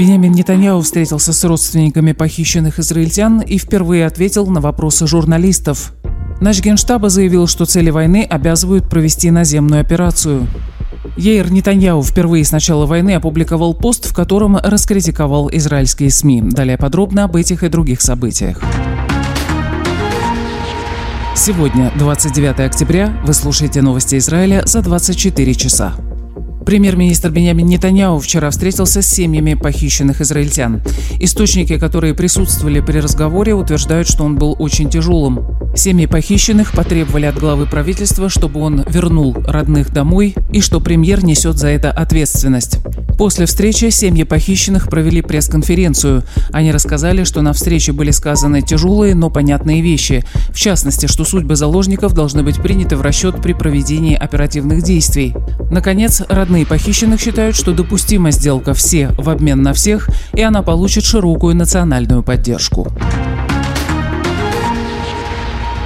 Бенямин Нетаньяу встретился с родственниками похищенных израильтян и впервые ответил на вопросы журналистов. Наш генштаба заявил, что цели войны обязывают провести наземную операцию. Ейр Нетаньяу впервые с начала войны опубликовал пост, в котором раскритиковал израильские СМИ. Далее подробно об этих и других событиях. Сегодня, 29 октября, вы слушаете новости Израиля за 24 часа. Премьер-министр Бенямин Нетаньяу вчера встретился с семьями похищенных израильтян. Источники, которые присутствовали при разговоре, утверждают, что он был очень тяжелым. Семьи похищенных потребовали от главы правительства, чтобы он вернул родных домой и что премьер несет за это ответственность. После встречи семьи похищенных провели пресс-конференцию. Они рассказали, что на встрече были сказаны тяжелые, но понятные вещи. В частности, что судьбы заложников должны быть приняты в расчет при проведении оперативных действий. Наконец, родные похищенных считают, что допустима сделка «все» в обмен на всех, и она получит широкую национальную поддержку.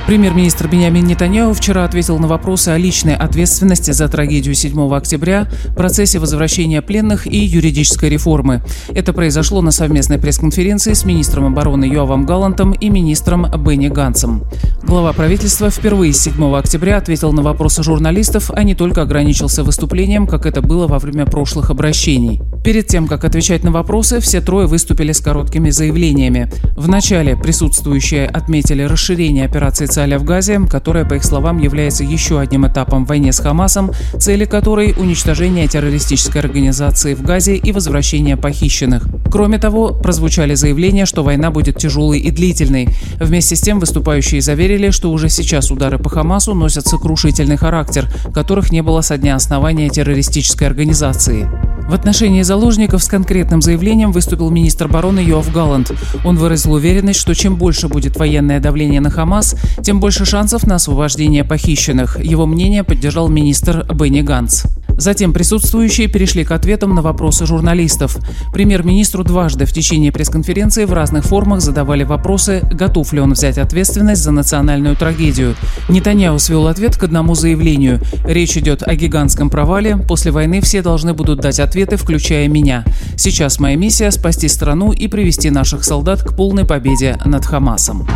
Премьер-министр Бениамин Нетаньяху вчера ответил на вопросы о личной ответственности за трагедию 7 октября, процессе возвращения пленных и юридической реформы. Это произошло на совместной пресс-конференции с министром обороны Йоавом Галантом и министром Бенни Гансом. Глава правительства впервые с 7 октября ответил на вопросы журналистов, а не только ограничился выступлением, как это было во время прошлых обращений. Перед тем, как отвечать на вопросы, все трое выступили с короткими заявлениями. Вначале присутствующие отметили расширение операции Цаля в Газе, которая, по их словам, является еще одним этапом в войне с Хамасом, цели которой – уничтожение террористической организации в Газе и возвращение похищенных. Кроме того, прозвучали заявления, что война будет тяжелой и длительной. Вместе с тем выступающие заверили, что уже сейчас удары по Хамасу носят сокрушительный характер, которых не было со дня основания террористической организации. В отношении заложников с конкретным заявлением выступил министр обороны Йоав Галланд. Он выразил уверенность, что чем больше будет военное давление на Хамас, тем больше шансов на освобождение похищенных. Его мнение поддержал министр Бенни Ганс. Затем присутствующие перешли к ответам на вопросы журналистов. Премьер-министру дважды в течение пресс-конференции в разных формах задавали вопросы, готов ли он взять ответственность за национальную трагедию. Нетаньяу свел ответ к одному заявлению. Речь идет о гигантском провале. После войны все должны будут дать ответы, включая меня. Сейчас моя миссия – спасти страну и привести наших солдат к полной победе над Хамасом.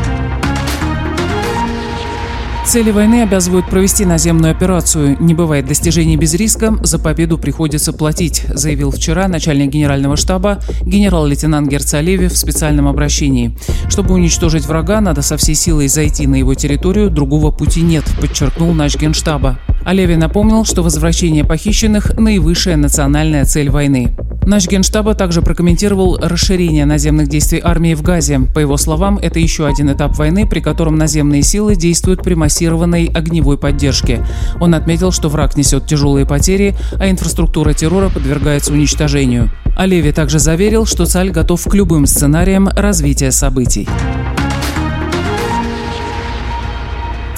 Цели войны обязывают провести наземную операцию. Не бывает достижений без риска, за победу приходится платить, заявил вчера начальник генерального штаба генерал-лейтенант Герцалеви в специальном обращении. Чтобы уничтожить врага, надо со всей силой зайти на его территорию, другого пути нет, подчеркнул наш генштаба. Алеви напомнил, что возвращение похищенных – наивысшая национальная цель войны. Наш генштаба также прокомментировал расширение наземных действий армии в Газе. По его словам, это еще один этап войны, при котором наземные силы действуют при массированной огневой поддержке. Он отметил, что враг несет тяжелые потери, а инфраструктура террора подвергается уничтожению. Алеви также заверил, что Цаль готов к любым сценариям развития событий.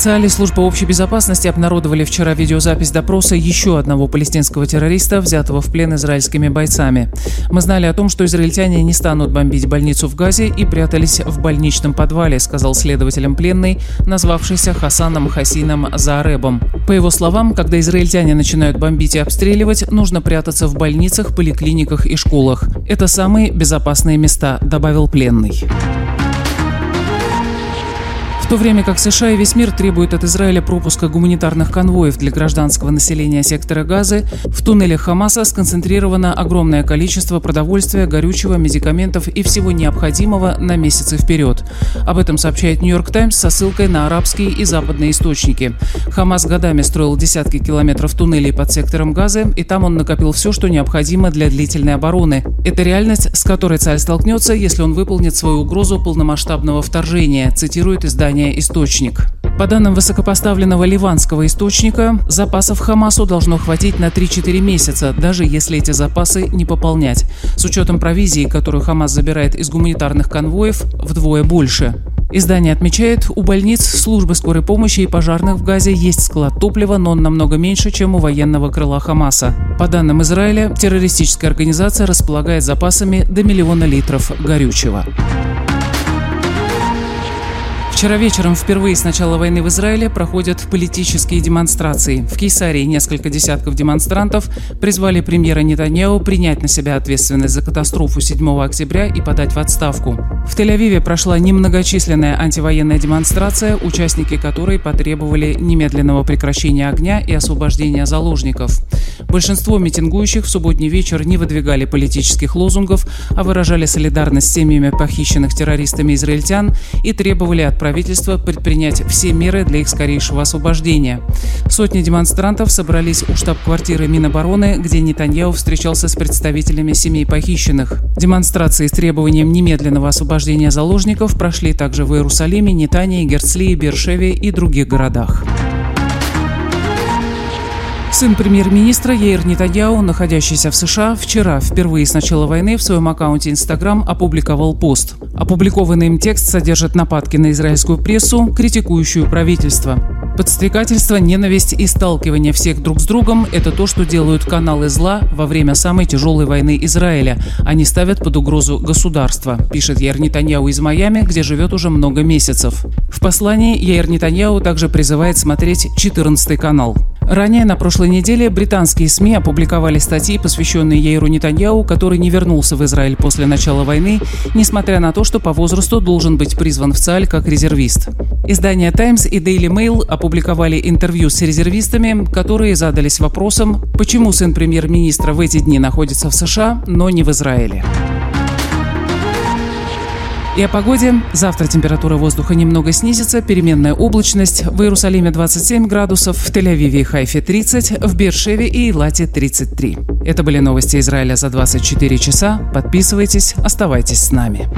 И Служба общей безопасности обнародовали вчера видеозапись допроса еще одного палестинского террориста, взятого в плен израильскими бойцами. Мы знали о том, что израильтяне не станут бомбить больницу в Газе и прятались в больничном подвале, сказал следователям пленный, назвавшийся Хасаном Хасином Зааребом. По его словам, когда израильтяне начинают бомбить и обстреливать, нужно прятаться в больницах, поликлиниках и школах. Это самые безопасные места, добавил пленный то время как США и весь мир требуют от Израиля пропуска гуманитарных конвоев для гражданского населения сектора Газы, в туннелях Хамаса сконцентрировано огромное количество продовольствия, горючего, медикаментов и всего необходимого на месяцы вперед. Об этом сообщает Нью-Йорк Таймс со ссылкой на арабские и западные источники. Хамас годами строил десятки километров туннелей под сектором Газы, и там он накопил все, что необходимо для длительной обороны. Это реальность, с которой царь столкнется, если он выполнит свою угрозу полномасштабного вторжения, цитирует издание ранее источник. По данным высокопоставленного ливанского источника, запасов Хамасу должно хватить на 3-4 месяца, даже если эти запасы не пополнять. С учетом провизии, которую Хамас забирает из гуманитарных конвоев, вдвое больше. Издание отмечает, у больниц, службы скорой помощи и пожарных в Газе есть склад топлива, но он намного меньше, чем у военного крыла Хамаса. По данным Израиля, террористическая организация располагает запасами до миллиона литров горючего. Вчера вечером впервые с начала войны в Израиле проходят политические демонстрации. В Кейсарии несколько десятков демонстрантов призвали премьера Нетаньяу принять на себя ответственность за катастрофу 7 октября и подать в отставку. В Тель-Авиве прошла немногочисленная антивоенная демонстрация, участники которой потребовали немедленного прекращения огня и освобождения заложников. Большинство митингующих в субботний вечер не выдвигали политических лозунгов, а выражали солидарность с семьями похищенных террористами израильтян и требовали от правительства предпринять все меры для их скорейшего освобождения. Сотни демонстрантов собрались у штаб-квартиры Минобороны, где Нетаньяу встречался с представителями семей похищенных. Демонстрации с требованием немедленного освобождения заложников прошли также в Иерусалиме, Нетании, Герцлии, Бершеве и других городах. Сын премьер-министра Яир Нетаньяу, находящийся в США, вчера впервые с начала войны в своем аккаунте Instagram опубликовал пост. Опубликованный им текст содержит нападки на израильскую прессу, критикующую правительство. Подстрекательство, ненависть и сталкивание всех друг с другом – это то, что делают каналы зла во время самой тяжелой войны Израиля. Они ставят под угрозу государство, пишет Яир Нетаньяу из Майами, где живет уже много месяцев. В послании Яир Нетаньяу также призывает смотреть 14 канал. Ранее на прошлой неделе британские СМИ опубликовали статьи, посвященные Яиру Нетаньяу, который не вернулся в Израиль после начала войны, несмотря на то, что по возрасту должен быть призван в ЦАЛЬ как резервист. Издания «Таймс» и «Дейли Mail опубликовали интервью с резервистами, которые задались вопросом, почему сын премьер-министра в эти дни находится в США, но не в Израиле. И о погоде. Завтра температура воздуха немного снизится, переменная облачность. В Иерусалиме 27 градусов, в Тель-Авиве и Хайфе 30, в Бершеве и Илате 33. Это были новости Израиля за 24 часа. Подписывайтесь, оставайтесь с нами.